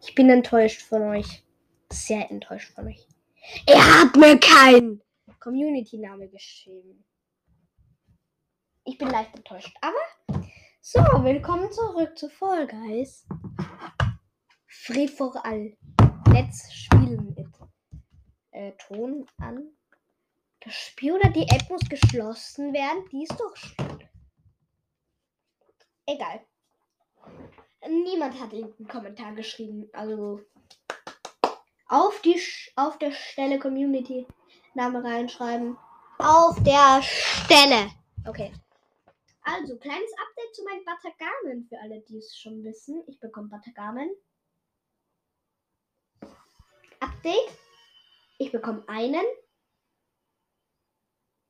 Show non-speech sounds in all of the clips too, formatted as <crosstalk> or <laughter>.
Ich bin enttäuscht von euch. Sehr enttäuscht von euch. Ihr habt mir keinen Community-Name geschrieben. Ich bin leicht enttäuscht. Aber so, willkommen zurück zu Fall Guys. Free for all. Let's spielen mit äh, Ton an. Das Spiel oder die App muss geschlossen werden. Die ist doch schön. Egal. Niemand hat irgendeinen Kommentar geschrieben. Also auf, die, auf der Stelle Community Name reinschreiben. Auf der Stelle. Okay. Also, kleines Update zu meinen Batagamen für alle, die es schon wissen. Ich bekomme Batagamen. Update. Ich bekomme einen.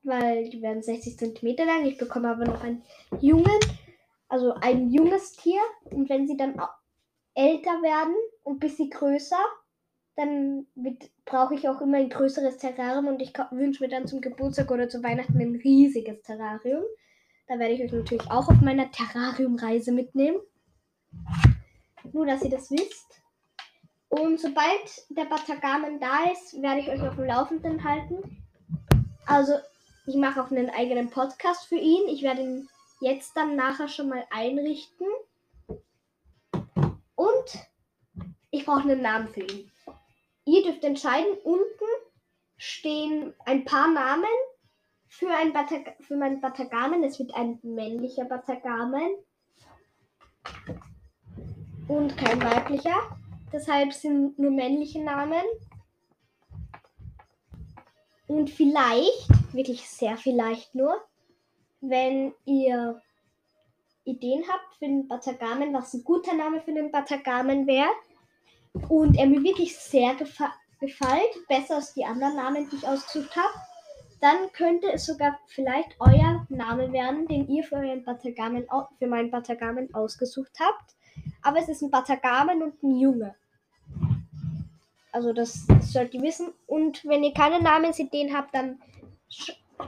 Weil die werden 60 cm lang. Ich bekomme aber noch einen Jungen. Also ein junges Tier. Und wenn sie dann älter werden und ein bisschen größer, dann brauche ich auch immer ein größeres Terrarium und ich wünsche mir dann zum Geburtstag oder zu Weihnachten ein riesiges Terrarium. Da werde ich euch natürlich auch auf meiner Terrariumreise mitnehmen. Nur, dass ihr das wisst. Und sobald der Batagamen da ist, werde ich euch auf dem Laufenden halten. Also, ich mache auch einen eigenen Podcast für ihn. Ich werde ihn jetzt dann nachher schon mal einrichten. Und ich brauche einen Namen für ihn. Ihr dürft entscheiden. Unten stehen ein paar Namen für, ein Batag für meinen Batagamen. Es wird ein männlicher Batagamen und kein weiblicher. Deshalb sind nur männliche Namen. Und vielleicht, wirklich sehr vielleicht nur, wenn ihr Ideen habt für den Batagamen, was ein guter Name für den Batagamen wäre, und er mir wirklich sehr gefa gefällt, besser als die anderen Namen, die ich ausgesucht habe, dann könnte es sogar vielleicht euer Name werden, den ihr für, euren Batagamen, für meinen Batagamen ausgesucht habt. Aber es ist ein Batagamen und ein Junge. Also das sollt ihr wissen. Und wenn ihr keine Namensideen habt, dann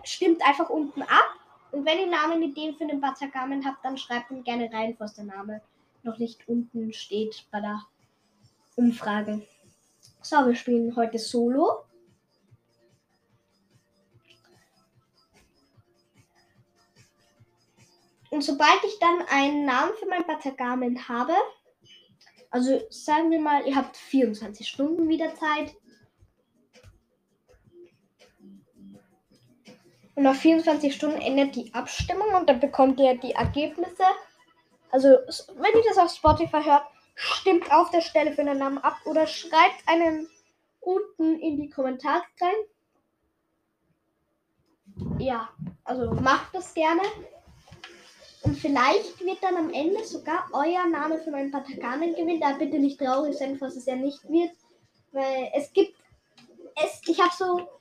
stimmt einfach unten ab. Und wenn ihr Namenideen für den Batagamen habt, dann schreibt ihn gerne rein, was der Name noch nicht unten steht bei der Umfrage. So, wir spielen heute Solo. Und sobald ich dann einen Namen für mein Batagamen habe, also sagen wir mal, ihr habt 24 Stunden wieder Zeit. Und nach 24 Stunden endet die Abstimmung und dann bekommt ihr die Ergebnisse. Also, wenn ihr das auf Spotify hört, stimmt auf der Stelle für den Namen ab oder schreibt einen unten in die Kommentare rein. Ja, also macht das gerne. Und vielleicht wird dann am Ende sogar euer Name für meinen Patagamen gewinnen. Da bitte nicht traurig sein, falls es ja nicht wird. Weil es gibt. Es, ich habe so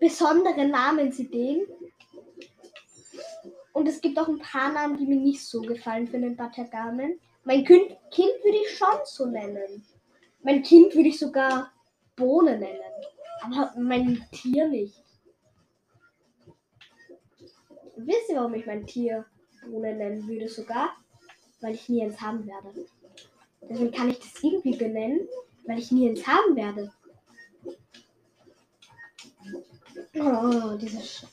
besondere Namensideen. Und es gibt auch ein paar Namen, die mir nicht so gefallen für den Patagamen. Mein kind, kind würde ich schon so nennen. Mein Kind würde ich sogar Bohne nennen. Aber mein Tier nicht. Wisst ihr, warum ich mein Tier Bohne nennen würde sogar, weil ich nie eins haben werde. Deswegen kann ich das irgendwie benennen, weil ich nie eins haben werde. Oh, diese Sch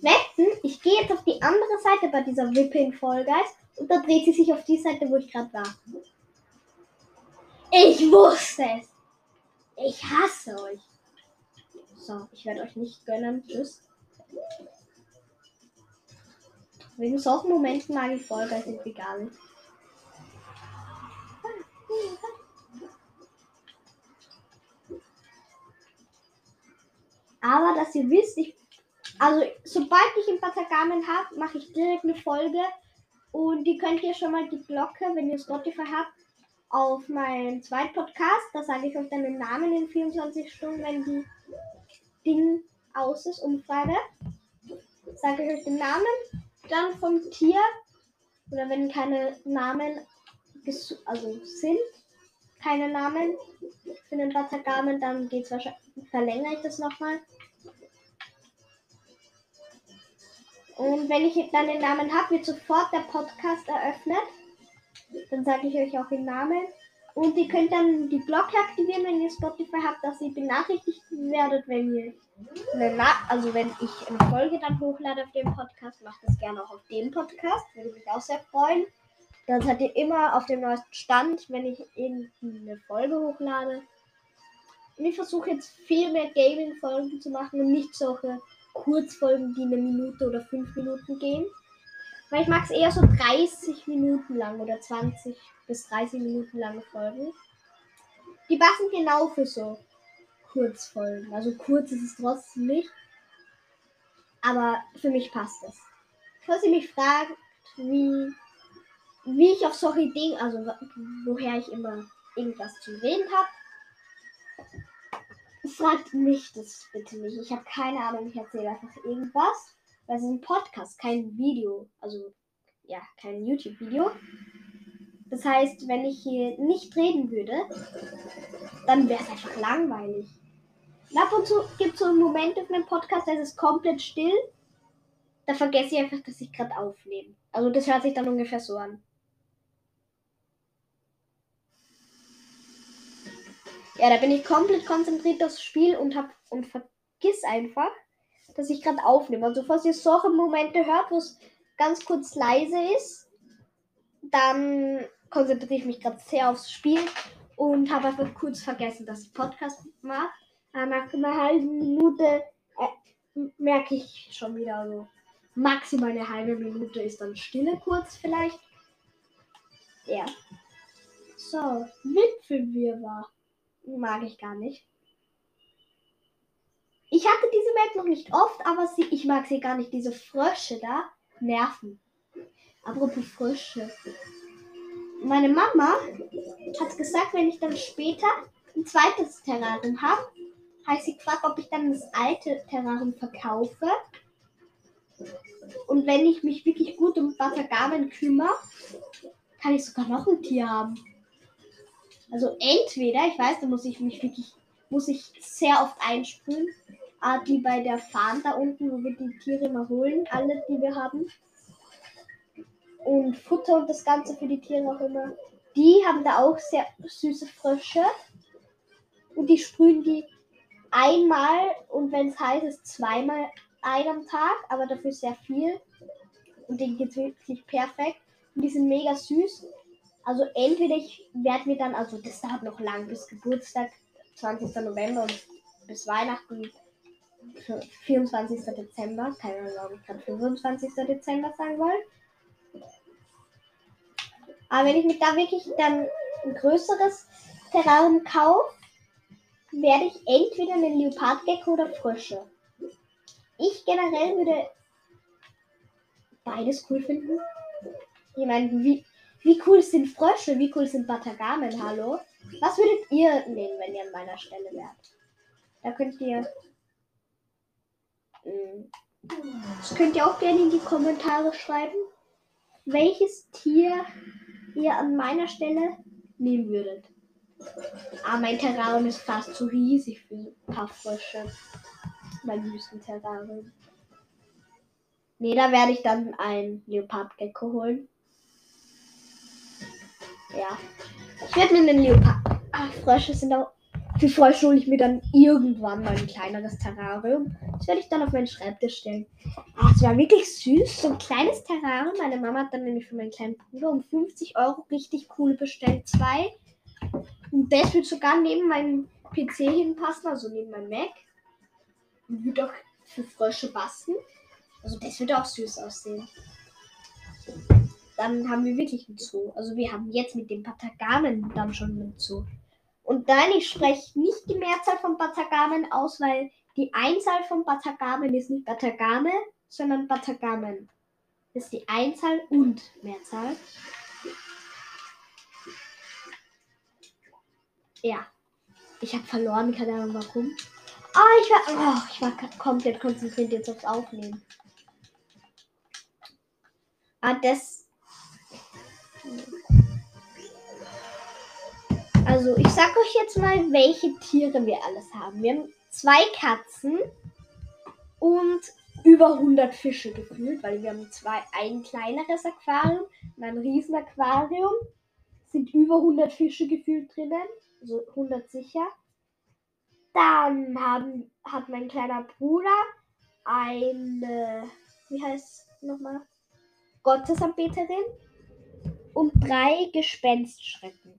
Wetten, ich gehe jetzt auf die andere Seite bei dieser Wippe in Guys und da dreht sie sich auf die Seite, wo ich gerade war. Ich wusste es. Ich hasse euch. So, ich werde euch nicht gönnen. Tschüss. Wegen solchen Momenten mag ich Guys irgendwie gar nicht. Aber dass ihr wisst, ich. Also, sobald ich ein Patagamen habe, mache ich direkt eine Folge. Und die könnt ihr schon mal die Glocke, wenn ihr Spotify habt, auf meinen zweiten Podcast. Da sage ich euch dann den Namen in 24 Stunden, wenn die Ding aus ist, Umfrage. Sage ich euch den Namen dann vom Tier oder wenn keine Namen also sind, keine Namen für den Batagamen, dann geht's wahrscheinlich, verlängere ich das nochmal. Und wenn ich dann den Namen habe, wird sofort der Podcast eröffnet. Dann sage ich euch auch den Namen. Und ihr könnt dann die Glocke aktivieren, wenn ihr Spotify habt, dass ihr benachrichtigt werdet, wenn ihr eine also wenn ich eine Folge dann hochlade auf dem Podcast, macht das gerne auch auf dem Podcast. Würde mich auch sehr freuen. Dann seid ihr immer auf dem neuesten Stand, wenn ich irgendeine Folge hochlade. Ich versuche jetzt viel mehr Gaming-Folgen zu machen und nicht solche Kurzfolgen, die eine Minute oder fünf Minuten gehen. Weil ich mag es eher so 30 Minuten lang oder 20 bis 30 Minuten lange Folgen. Die passen genau für so Kurzfolgen. Also kurz ist es trotzdem nicht. Aber für mich passt es. Falls ihr mich fragt, wie, wie ich auf solche Ideen, also woher ich immer irgendwas zu reden habe, fragt mich das bitte nicht. Ich habe keine Ahnung, ich erzähle einfach irgendwas. Weil es ist ein Podcast, kein Video. Also, ja, kein YouTube-Video. Das heißt, wenn ich hier nicht reden würde, dann wäre es einfach langweilig. Und ab und zu gibt es so Momente auf meinem Podcast, da ist es komplett still. Da vergesse ich einfach, dass ich gerade aufnehme. Also das hört sich dann ungefähr so an. Ja, da bin ich komplett konzentriert aufs Spiel und hab und vergiss einfach, dass ich gerade aufnehme. Also falls ihr solche Momente hört, wo es ganz kurz leise ist, dann konzentriere ich mich gerade sehr aufs Spiel und habe einfach kurz vergessen, dass ich Podcast mache. Nach einer halben Minute äh, merke ich schon wieder, also maximal eine halbe Minute ist dann Stille kurz vielleicht. Ja. So, Wipfelwirrwarr mag ich gar nicht. Ich hatte diese Map noch nicht oft, aber sie, ich mag sie gar nicht. Diese Frösche da nerven. Apropos Frösche. Meine Mama hat gesagt, wenn ich dann später ein zweites Terrarium habe, heißt sie gefragt, ob ich dann das alte Terrarium verkaufe. Und wenn ich mich wirklich gut um Batagamen kümmere, kann ich sogar noch ein Tier haben. Also entweder, ich weiß, da muss ich mich wirklich, muss ich sehr oft einsprühen, Art wie bei der Farm da unten, wo wir die Tiere mal holen, alle, die wir haben. Und Futter und das Ganze für die Tiere auch immer. Die haben da auch sehr süße Frösche. Und die sprühen die einmal und wenn es heiß ist, zweimal ein am Tag, aber dafür sehr viel. Und denen geht es wirklich perfekt. Und die sind mega süß. Also entweder ich werde mir dann, also das dauert noch lang bis Geburtstag, 20. November und bis Weihnachten 24. Dezember. Keine Ahnung, warum ich gerade 25. Dezember sagen wollte. Aber wenn ich mir da wirklich dann ein größeres Terrarium kaufe, werde ich entweder einen Leopardgecko oder Frösche. Ich generell würde beides cool finden. Ich meine, wie, wie cool sind Frösche? Wie cool sind Batagamen? Hallo? Was würdet ihr nehmen, wenn ihr an meiner Stelle wärt? Da könnt ihr das könnt ihr auch gerne in die Kommentare schreiben, welches Tier ihr an meiner Stelle nehmen würdet. Ah, mein Terrarium ist fast zu riesig für ein paar Frösche. Mein Wüstenterrarium. Nee, da werde ich dann ein Leopardgecko holen. Ja. Ich werde mir einen Leopard. Ah, Frösche sind auch für Frösche hole ich mir dann irgendwann mal ein kleineres Terrarium. Das werde ich dann auf meinen Schreibtisch stellen. Ah, es war wirklich süß. So ein kleines Terrarium. Meine Mama hat dann nämlich für meinen kleinen Bruder um 50 Euro richtig cool bestellt. Zwei. Und das wird sogar neben meinem PC hinpassen, also neben meinem Mac. Und wird auch für Frösche passen. Also das wird auch süß aussehen. Dann haben wir wirklich einen Zoo. Also wir haben jetzt mit dem Patagamen dann schon einen Zoo. Und nein, ich spreche nicht die Mehrzahl von Batagamen aus, weil die Einzahl von Batagamen ist nicht Batagame, sondern Batagamen. Das ist die Einzahl und Mehrzahl. Ja. Ich habe verloren, keine Ahnung warum. Ah, ich war, oh, ich war komplett konzentriert jetzt aufs Aufnehmen. Ah, das. Also, ich sag euch jetzt mal, welche Tiere wir alles haben. Wir haben zwei Katzen und über 100 Fische gefühlt, weil wir haben zwei, ein kleineres Aquarium und ein riesen Aquarium. sind über 100 Fische gefühlt drinnen, so 100 sicher. Dann haben, hat mein kleiner Bruder eine, wie heißt nochmal, Gottesanbeterin und drei Gespenstschrecken.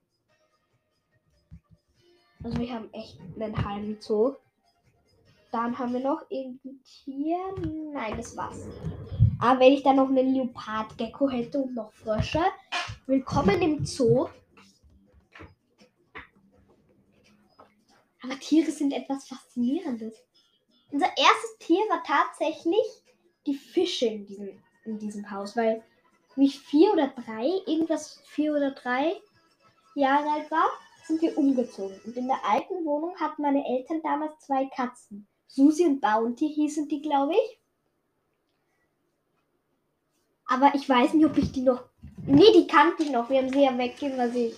Also wir haben echt einen halben Zoo. Dann haben wir noch irgendein Tier. Nein, das war's. Aber wenn ich dann noch einen Leopardgecko hätte und noch Frösche. Willkommen im Zoo. Aber Tiere sind etwas Faszinierendes. Unser erstes Tier war tatsächlich die Fische in diesem, in diesem Haus, weil wie vier oder drei, irgendwas vier oder drei Jahre alt war, sind wir umgezogen. Und in der alten Wohnung hatten meine Eltern damals zwei Katzen. Susi und Bounty hießen die, glaube ich. Aber ich weiß nicht, ob ich die noch. Nee, die kannte ich noch. Wir haben sie ja weggegeben, weil sie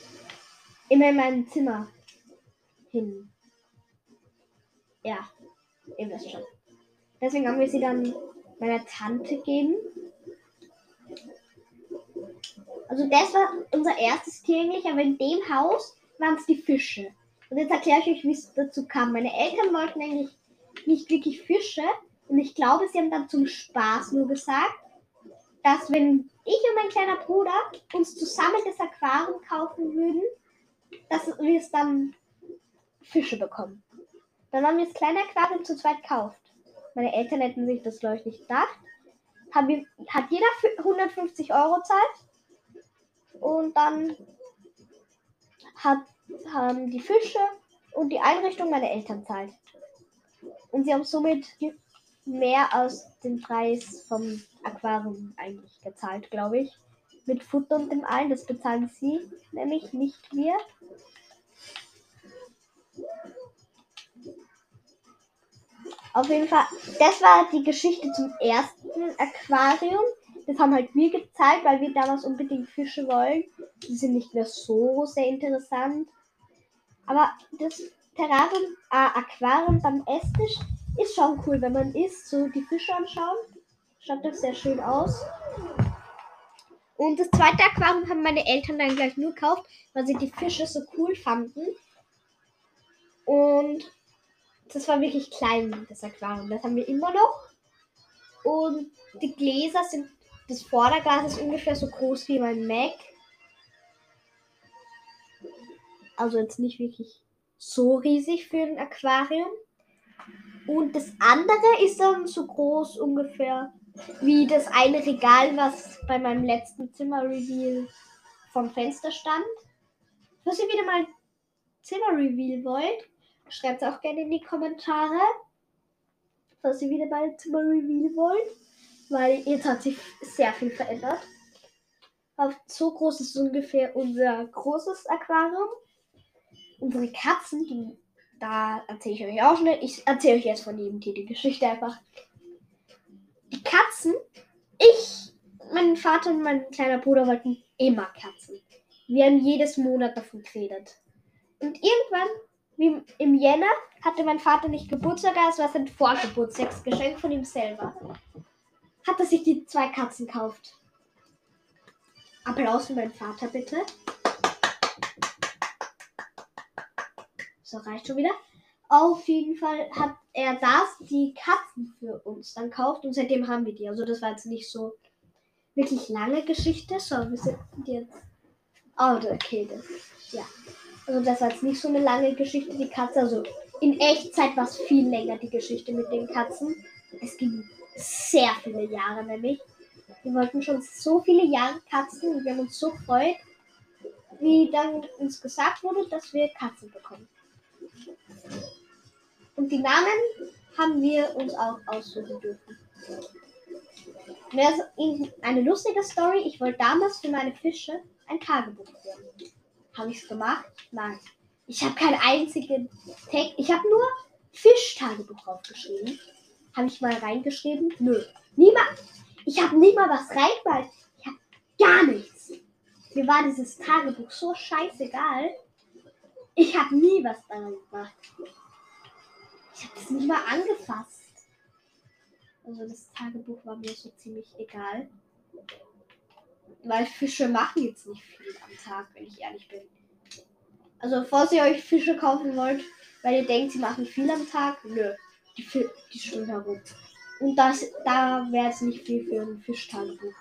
immer in meinem Zimmer hin. Ja, ihr wisst schon. Deswegen haben wir sie dann meiner Tante gegeben. Also das war unser erstes eigentlich, aber in dem Haus waren es die Fische. Und jetzt erkläre ich euch, wie es dazu kam. Meine Eltern wollten eigentlich nicht wirklich Fische. Und ich glaube, sie haben dann zum Spaß nur gesagt, dass wenn ich und mein kleiner Bruder uns zusammen das Aquarium kaufen würden, dass wir es dann Fische bekommen. Dann haben wir das kleine Aquarium zu zweit gekauft. Meine Eltern hätten sich das, glaube ich, nicht gedacht. Hat jeder 150 Euro zahlt. Und dann hat, haben die Fische und die Einrichtung meine Eltern zahlt. Und sie haben somit mehr als den Preis vom Aquarium eigentlich gezahlt, glaube ich. Mit Futter und dem allen, das bezahlen sie, nämlich nicht wir. Auf jeden Fall, das war die Geschichte zum ersten Aquarium. Das haben halt wir gezeigt, weil wir damals unbedingt Fische wollen. Die sind nicht mehr so sehr interessant. Aber das Terrarium, äh, Aquarium beim Esstisch ist schon cool, wenn man isst, so die Fische anschauen. Schaut doch sehr schön aus. Und das zweite Aquarium haben meine Eltern dann gleich nur gekauft, weil sie die Fische so cool fanden. Und das war wirklich klein, das Aquarium. Das haben wir immer noch. Und die Gläser sind, das Vorderglas ist ungefähr so groß wie mein Mac. Also jetzt nicht wirklich so riesig für ein Aquarium. Und das andere ist dann so groß ungefähr wie das eine Regal, was bei meinem letzten Zimmer-Reveal vom Fenster stand. Falls ihr wieder mal Zimmer-Reveal wollt, schreibt es auch gerne in die Kommentare. Falls ihr wieder mal Zimmer-Reveal wollt. Weil jetzt hat sich sehr viel verändert. Auf so groß ist ungefähr unser großes Aquarium. Unsere Katzen, die da erzähle ich euch auch schnell. Ich erzähle euch jetzt von jedem Tier die Geschichte einfach. Die Katzen, ich, mein Vater und mein kleiner Bruder wollten immer Katzen. Wir haben jedes Monat davon geredet. Und irgendwann, wie im Jänner, hatte mein Vater nicht Geburtstag, es war sein Vorgeburtstagsgeschenk von ihm selber. Hat er sich die zwei Katzen gekauft. Applaus für meinen Vater, bitte. So, reicht schon wieder. Auf jeden Fall hat er das, die Katzen für uns dann kauft und seitdem haben wir die. Also das war jetzt nicht so wirklich lange Geschichte. So, wir sind jetzt. Oh, okay, das. Ja. Also das war jetzt nicht so eine lange Geschichte, die Katze. Also in Echtzeit war es viel länger, die Geschichte mit den Katzen. Es ging sehr viele Jahre nämlich. Wir wollten schon so viele Jahre Katzen und wir haben uns so gefreut, wie dann uns gesagt wurde, dass wir Katzen bekommen. Und die Namen haben wir uns auch aussuchen dürfen. eine lustige Story. Ich wollte damals für meine Fische ein Tagebuch führen. Habe ich es gemacht? Nein. Ich habe keinen einzigen Text. Ich habe nur Fischtagebuch draufgeschrieben. Habe ich mal reingeschrieben? Nö. Niemand. Ich habe nicht mal was reingemalt. Ich habe gar nichts. Mir war dieses Tagebuch so scheißegal. Ich habe nie was daran gemacht. Ich habe das nicht mal angefasst. Also das Tagebuch war mir so ziemlich egal. Weil Fische machen jetzt nicht viel am Tag, wenn ich ehrlich bin. Also, falls ihr euch Fische kaufen wollt, weil ihr denkt, sie machen viel am Tag, nö. Die, die schwimmen herum. Und das, da wäre es nicht viel für ein Fischtagebuch.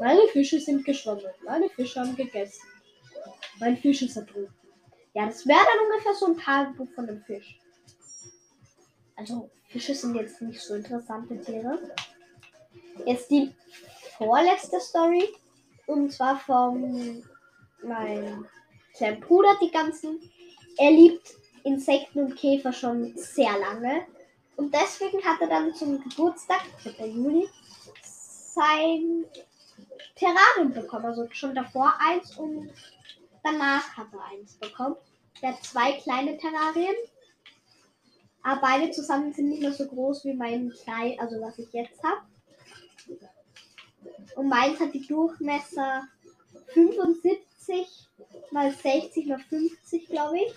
Meine Fische sind geschwommen. Meine Fische haben gegessen. Mein Fisch ist ertrunken. Ja, das wäre dann ungefähr so ein Tagebuch von einem Fisch. Also, Fische sind jetzt nicht so interessante Tiere. Jetzt die vorletzte Story. Und zwar von meinem kleinen Bruder, die ganzen. Er liebt Insekten und Käfer schon sehr lange. Und deswegen hat er dann zum Geburtstag, 4. Juli, sein Terrarium bekommen. Also schon davor eins und danach hat er eins bekommen. Der hat zwei kleine Terrarien. Aber beide zusammen sind nicht mehr so groß wie mein klein, also was ich jetzt habe. Und meins hat die Durchmesser 75 mal 60 mal 50, glaube ich.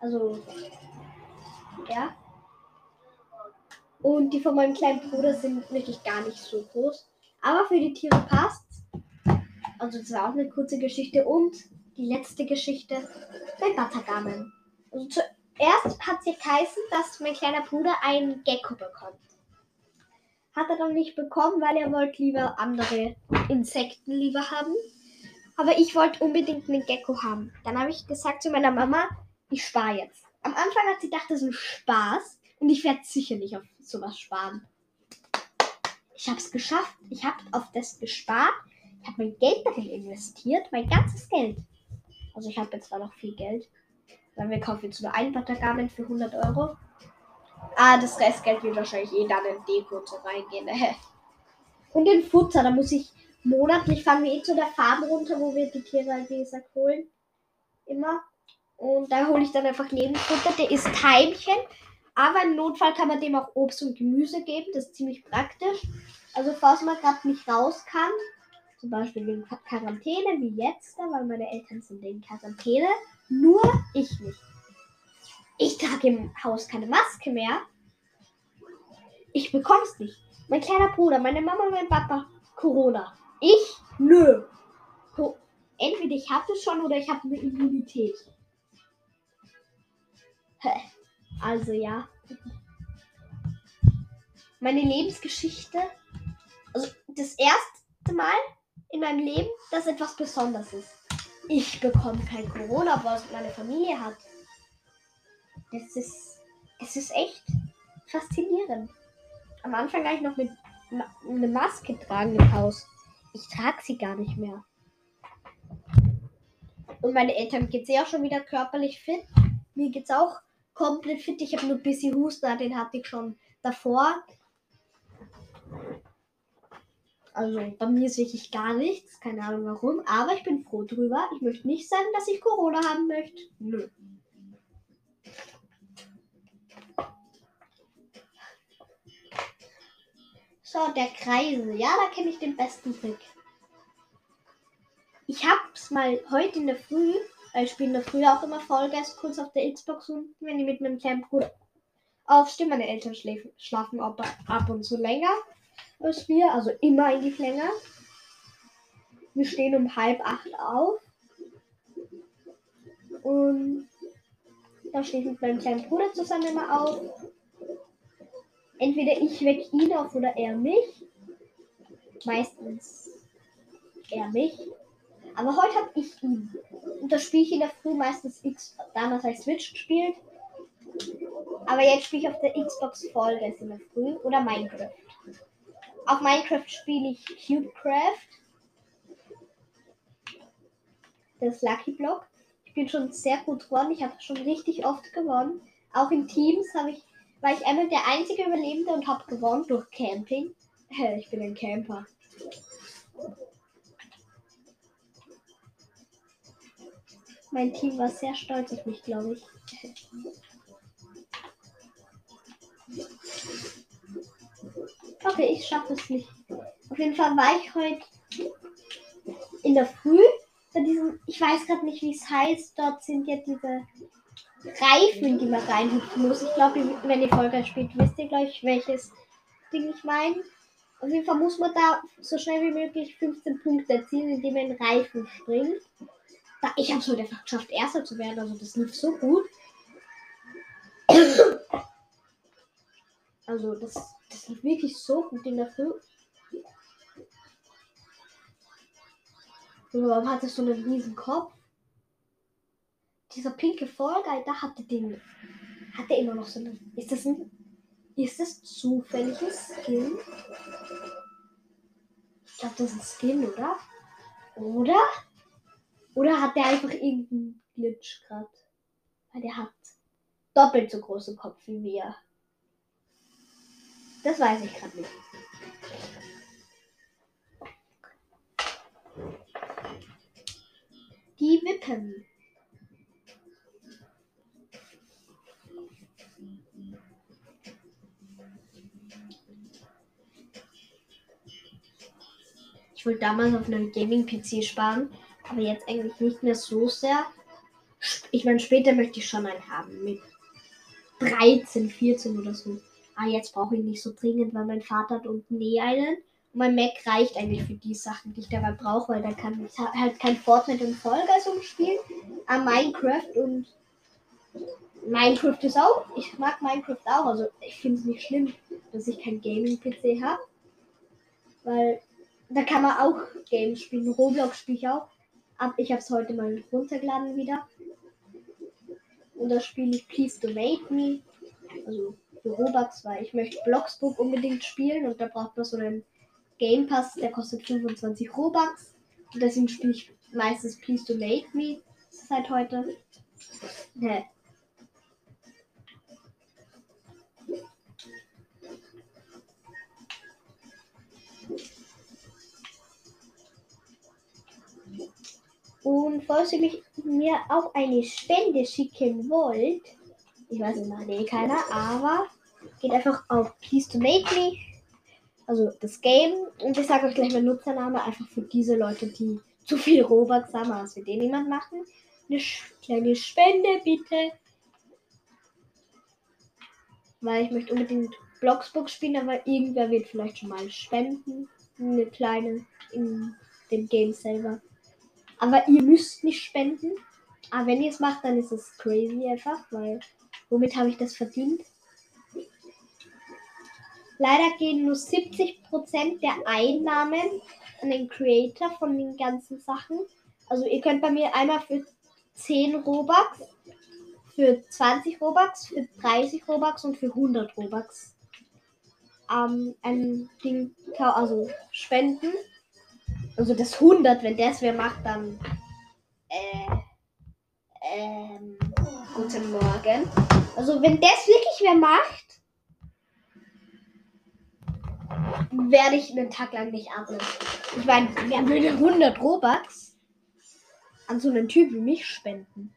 Also, ja. Und die von meinem kleinen Bruder sind wirklich gar nicht so groß. Aber für die Tiere passt. Also, das war auch eine kurze Geschichte. Und die letzte Geschichte bei Batagamen. Also, zuerst hat sie geheißen, dass mein kleiner Bruder einen Gecko bekommt. Hat er dann nicht bekommen, weil er wollte lieber andere Insekten lieber haben. Aber ich wollte unbedingt einen Gecko haben. Dann habe ich gesagt zu meiner Mama, ich spare jetzt. Am Anfang hat sie gedacht, das ist ein Spaß und ich werde sicher nicht auf sowas sparen. Ich habe es geschafft. Ich habe auf das gespart. Ich habe mein Geld darin investiert, mein ganzes Geld. Also ich habe jetzt zwar noch viel Geld, weil wir kaufen jetzt nur ein Battergarment für 100 Euro. Ah, das Restgeld wird wahrscheinlich eh dann in Deko zu reingehen. Und in Futter, da muss ich monatlich fahren wir eh zu der Farbe runter, wo wir die Tiere, wie gesagt, holen. Immer. Und da hole ich dann einfach Lebensfutter. Der ist Heimchen. Aber im Notfall kann man dem auch Obst und Gemüse geben. Das ist ziemlich praktisch. Also falls man gerade nicht raus kann, zum Beispiel in Quarantäne wie jetzt, weil meine Eltern sind in Quarantäne, nur ich nicht. Ich trage im Haus keine Maske mehr. Ich bekomm's nicht. Mein kleiner Bruder, meine Mama, mein Papa, Corona. Ich? Nö. Entweder ich habe es schon oder ich habe eine Immunität. Also ja. Meine Lebensgeschichte. Also das erste Mal in meinem Leben, dass etwas Besonderes ist. Ich bekomme kein Corona, was meine Familie hat. Das ist. Es ist echt faszinierend. Am Anfang habe ich noch mit eine Maske tragen im Haus. Ich trage sie gar nicht mehr. Und meine Eltern geht eh auch schon wieder körperlich fit. Mir geht's auch komplett fit. Ich habe nur ein bisschen Husten, den hatte ich schon davor. Also bei mir ist wirklich gar nichts. Keine Ahnung warum. Aber ich bin froh drüber. Ich möchte nicht sagen, dass ich Corona haben möchte. Nö. So, der Kreisel. Ja, da kenne ich den besten Trick. Ich hab's mal heute in der Früh ich spiele in der Früh auch immer Vollgas kurz auf der Xbox unten, wenn ich mit meinem kleinen Bruder aufstehe. Meine Eltern schläfen, schlafen ab, ab und zu länger als wir, also immer eigentlich länger. Wir stehen um halb acht auf. Und da stehe ich mit meinem kleinen Bruder zusammen immer auf. Entweder ich weck ihn auf oder er mich. Meistens er mich. Aber heute habe ich ihn. Und das spiele ich in der Früh meistens X, damals als Switch gespielt. Aber jetzt spiele ich auf der Xbox Vollgas in der Früh oder Minecraft. Auf Minecraft spiele ich Cubecraft. Das Lucky Block. Ich bin schon sehr gut geworden. Ich habe schon richtig oft gewonnen. Auch in Teams habe ich, war ich einmal der einzige Überlebende und habe gewonnen durch Camping. Ich bin ein Camper. Mein Team war sehr stolz auf mich, glaube ich. Okay, ich schaffe es nicht. Auf jeden Fall war ich heute in der Früh bei diesem, ich weiß gerade nicht, wie es heißt, dort sind ja diese Reifen, die man reinhüpfen muss. Ich glaube, wenn ihr Folge spielt, wisst ihr gleich, welches Ding ich meine. Auf jeden Fall muss man da so schnell wie möglich 15 Punkte erzielen, indem man in Reifen springt. Ich habe es heute einfach geschafft, Erster zu werden. Also das lief so gut. <coughs> Also das, das lief wirklich so gut in der Früh. Warum hat er so einen riesen Kopf? Dieser pinke Guy, da hatte den. Hat er immer noch so einen. Ist das ein. Ist das zufälliges Skin? Ich glaube, das ist ein Skin, oder? Oder? Oder hat der einfach irgendeinen Glitch gerade? Weil der hat doppelt so großen Kopf wie wir. Das weiß ich gerade nicht. Die Wippen. Ich wollte damals auf einem Gaming-PC sparen, aber jetzt eigentlich nicht mehr so sehr. Ich meine, später möchte ich schon einen haben mit 13, 14 oder so. Ah, jetzt brauche ich nicht so dringend, weil mein Vater hat unten eh einen. Und mein Mac reicht eigentlich für die Sachen, die ich dabei brauche, weil da kann ich halt kein Fortnite und Fall Guys umspielen. Aber Minecraft und Minecraft ist auch. Ich mag Minecraft auch. Also ich finde es nicht schlimm, dass ich kein Gaming-PC habe. Weil da kann man auch Games spielen. Roblox spiele ich auch. Aber ich habe es heute mal runtergeladen wieder. Und da spiele ich Please Donate Me. Also für Robux, weil ich möchte Bloxburg unbedingt spielen und da braucht man so einen Game Pass, der kostet 25 Robux. Und deswegen spiele ich meistens Please Donate Me seit heute. Und falls ihr mich, mir auch eine Spende schicken wollt, ich weiß nicht, eh keiner, aber geht einfach auf Please to Make Me, also das Game, und ich sage euch gleich meinen Nutzername, einfach für diese Leute, die zu viel Robux haben, als wir den niemand machen. Eine kleine Spende, bitte. Weil ich möchte unbedingt Bloxbook spielen, aber irgendwer wird vielleicht schon mal spenden. Eine kleine in dem Game selber. Aber ihr müsst nicht spenden. Aber wenn ihr es macht, dann ist es crazy einfach, weil womit habe ich das verdient? Leider gehen nur 70% der Einnahmen an den Creator von den ganzen Sachen. Also ihr könnt bei mir einmal für 10 Robux, für 20 Robux, für 30 Robux und für 100 Robux ähm, ein Ding, also spenden. Also das 100, wenn das wer macht, dann äh, ähm, guten Morgen. Also wenn das wirklich wer macht, werde ich einen Tag lang nicht atmen. Ich meine, wer würde 100 Robux an so einen Typ wie mich spenden?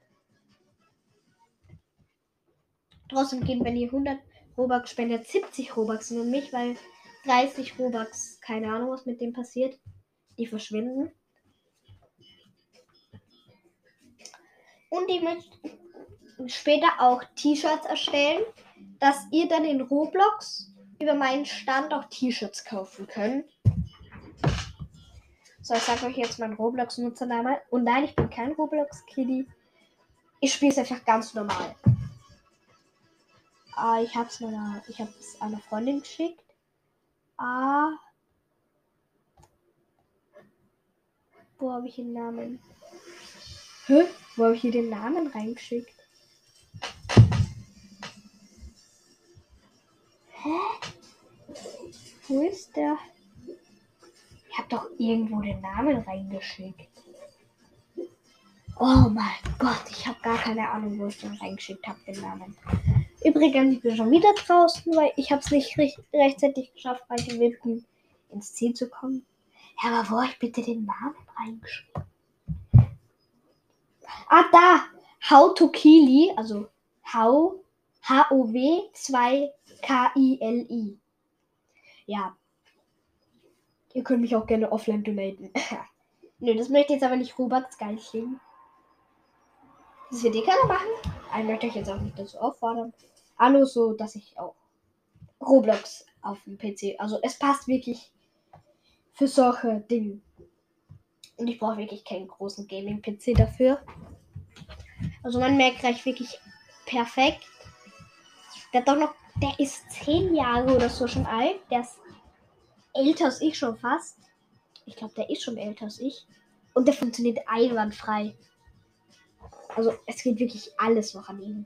Trotzdem gehen, wenn ihr 100 Robux spendet, 70 Robux nur mich, weil 30 Robux, keine Ahnung, was mit dem passiert. Die verschwinden. Und ich möchte später auch T-Shirts erstellen, dass ihr dann in Roblox über meinen Stand auch T-Shirts kaufen könnt. So, ich sage euch jetzt meinen Roblox-Nutzername. Und nein, ich bin kein Roblox-Kitty. Ich spiele es einfach ganz normal. Ah, ich habe es meiner, ich habe es einer Freundin geschickt. Ah, Wo habe ich den Namen? Hä? Wo habe ich hier den Namen reingeschickt? Hä? Wo ist der? Ich habe doch irgendwo den Namen reingeschickt. Oh mein Gott, ich habe gar keine Ahnung, wo ich den reingeschickt habe, den Namen. Übrigens, ich bin schon wieder draußen, weil ich habe es nicht rechtzeitig geschafft, bei den Winden ins Ziel zu kommen. Ja, aber wo habe ich bitte den Namen reingeschrieben? Ah, da! How to Kili, also How, H-O-W 2 K-I-L-I. Ja. Ihr könnt mich auch gerne offline donaten. <laughs> Nö, das möchte jetzt aber nicht Robert Geilchen. Das wird eh keiner machen. Einen möchte ich jetzt auch nicht dazu auffordern. Hallo, so dass ich auch Roblox auf dem PC. Also es passt wirklich für solche Dinge. Und ich brauche wirklich keinen großen Gaming-PC dafür. Also mein Mac reicht wirklich perfekt. Der doch noch, der ist zehn Jahre oder so schon alt. Der ist älter als ich schon fast. Ich glaube, der ist schon älter als ich. Und der funktioniert einwandfrei. Also es geht wirklich alles noch an ihm.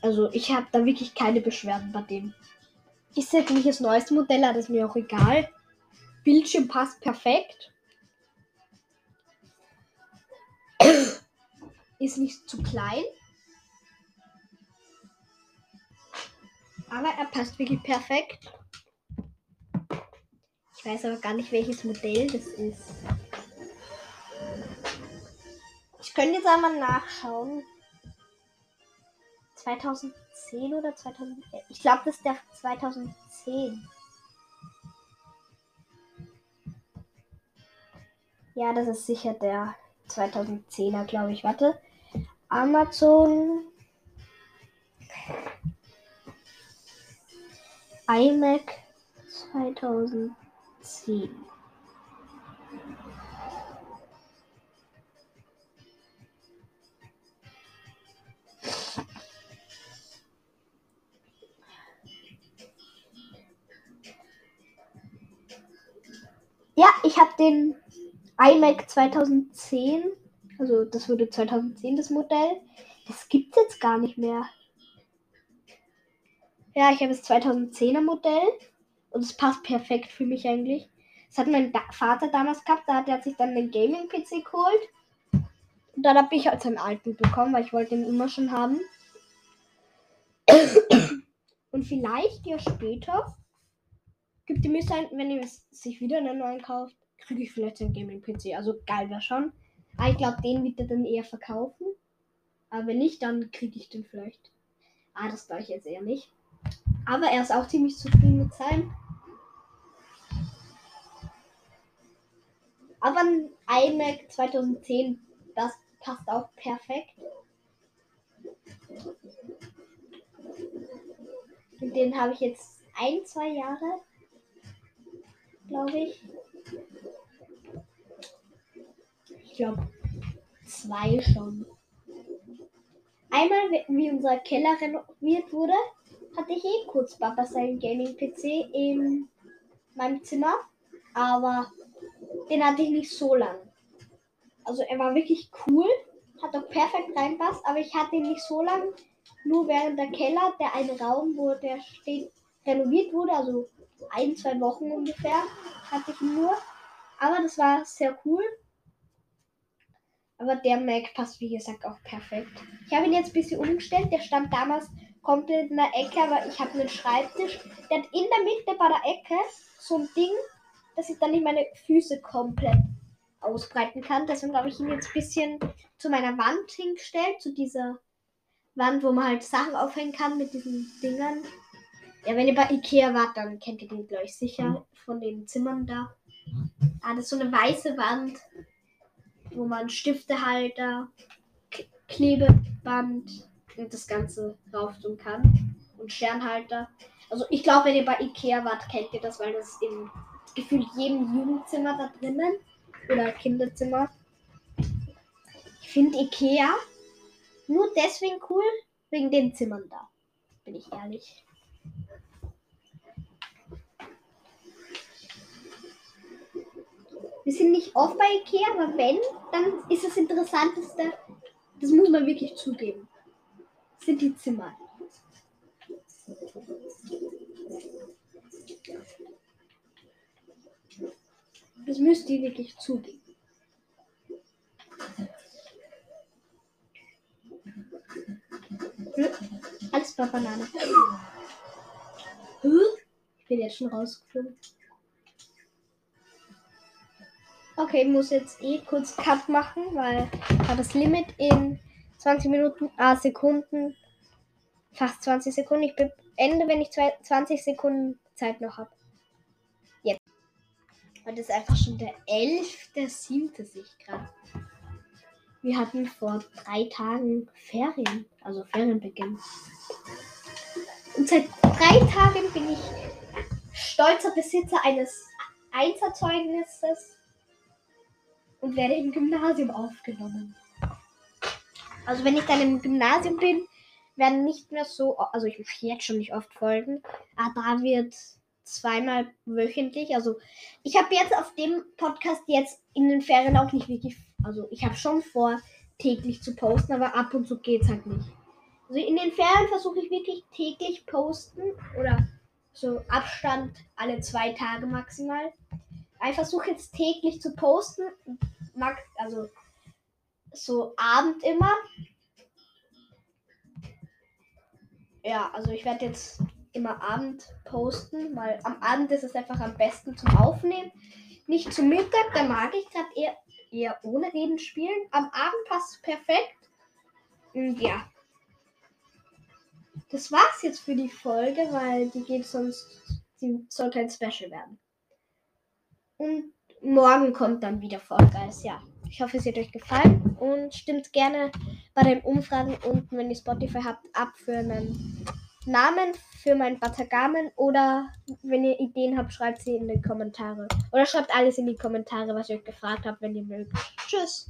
Also ich habe da wirklich keine Beschwerden bei dem. Ist wirklich das neueste Modell, das ist mir auch egal. Bildschirm passt perfekt. <coughs> ist nicht zu klein. Aber er passt wirklich perfekt. Ich weiß aber gar nicht, welches Modell das ist. Ich könnte jetzt einmal nachschauen. 2010 oder 2011? Ich glaube, das ist der 2010. Ja, das ist sicher der 2010er, glaube ich. Warte. Amazon iMac 2010. Ja, ich habe den iMac 2010 also das wurde 2010 das Modell. Das gibt es jetzt gar nicht mehr. Ja, ich habe das 2010er Modell und es passt perfekt für mich eigentlich. Das hat mein da Vater damals gehabt, da hat er sich dann den Gaming-PC geholt. Und dann habe ich halt seinen alten bekommen, weil ich wollte ihn immer schon haben. <coughs> Und vielleicht ja später gibt ihr mir sein, wenn ihr sich wieder einen neuen kauft, kriege ich vielleicht einen Gaming-PC. Also geil wäre schon. Ah, ich glaube, den wird er dann eher verkaufen. Aber wenn nicht, dann kriege ich den vielleicht. Ah, das glaube ich jetzt eher nicht. Aber er ist auch ziemlich zufrieden mit seinem. Aber ein iMac 2010, das passt auch perfekt. Und den habe ich jetzt ein, zwei Jahre, glaube ich. glaube, zwei schon. Einmal, wie unser Keller renoviert wurde, hatte ich eh kurz Papa seinen Gaming-PC in meinem Zimmer. Aber den hatte ich nicht so lang. Also er war wirklich cool, hat auch perfekt reinpasst, aber ich hatte ihn nicht so lang. Nur während der Keller, der eine Raum, wo der steht, renoviert wurde, also ein, zwei Wochen ungefähr, hatte ich ihn nur. Aber das war sehr cool. Aber der Mac passt, wie gesagt, auch perfekt. Ich habe ihn jetzt ein bisschen umgestellt. Der stand damals komplett in der Ecke, aber ich habe einen Schreibtisch. Der hat in der Mitte bei der Ecke so ein Ding, dass ich dann nicht meine Füße komplett ausbreiten kann. Deswegen habe ich ihn jetzt ein bisschen zu meiner Wand hingestellt, zu dieser Wand, wo man halt Sachen aufhängen kann mit diesen Dingern. Ja, wenn ihr bei Ikea wart, dann kennt ihr den, glaube ich, sicher von den Zimmern da. Ah, das ist so eine weiße Wand wo man Stiftehalter, Klebeband und das Ganze rauf tun kann. Und Sternhalter. Also ich glaube, wenn ihr bei Ikea wart, kennt ihr das, weil das in gefühlt jedem Jugendzimmer da drinnen oder Kinderzimmer. Ich finde Ikea nur deswegen cool, wegen den Zimmern da. Bin ich ehrlich. Wir sind nicht oft bei Ikea, aber wenn, dann ist das Interessanteste, das muss man wirklich zugeben, sind die Zimmer. Das müsst ihr wirklich zugeben. Hm? Alles bei Banane. Ich bin jetzt schon rausgeflogen. Okay, muss jetzt eh kurz Cut machen, weil das Limit in 20 Minuten, ah, Sekunden, fast 20 Sekunden. Ich beende, wenn ich 20 Sekunden Zeit noch habe. Jetzt. Und das ist einfach schon der 11.7. sich gerade. Wir hatten vor drei Tagen Ferien, also Ferienbeginn. Und seit drei Tagen bin ich stolzer Besitzer eines Einserzeugnisses und werde im Gymnasium aufgenommen. Also wenn ich dann im Gymnasium bin, werden nicht mehr so, also ich mache jetzt schon nicht oft Folgen, aber da wird zweimal wöchentlich. Also ich habe jetzt auf dem Podcast jetzt in den Ferien auch nicht wirklich, also ich habe schon vor, täglich zu posten, aber ab und zu geht es halt nicht. Also in den Ferien versuche ich wirklich täglich posten oder so Abstand alle zwei Tage maximal. Ich versuche jetzt täglich zu posten, also so Abend immer. Ja, also ich werde jetzt immer Abend posten, weil am Abend ist es einfach am besten zum Aufnehmen. Nicht zum Mittag, da mag ich gerade eher, eher ohne Reden spielen. Am Abend passt es perfekt. Und ja. Das war's jetzt für die Folge, weil die geht sonst, die sollte ein Special werden. Und morgen kommt dann wieder Fall ja. Ich hoffe, es hat euch gefallen und stimmt gerne bei den Umfragen unten, wenn ihr Spotify habt, ab für einen Namen für mein Batagamen oder wenn ihr Ideen habt, schreibt sie in die Kommentare. Oder schreibt alles in die Kommentare, was ihr euch gefragt habt, wenn ihr mögt. Tschüss.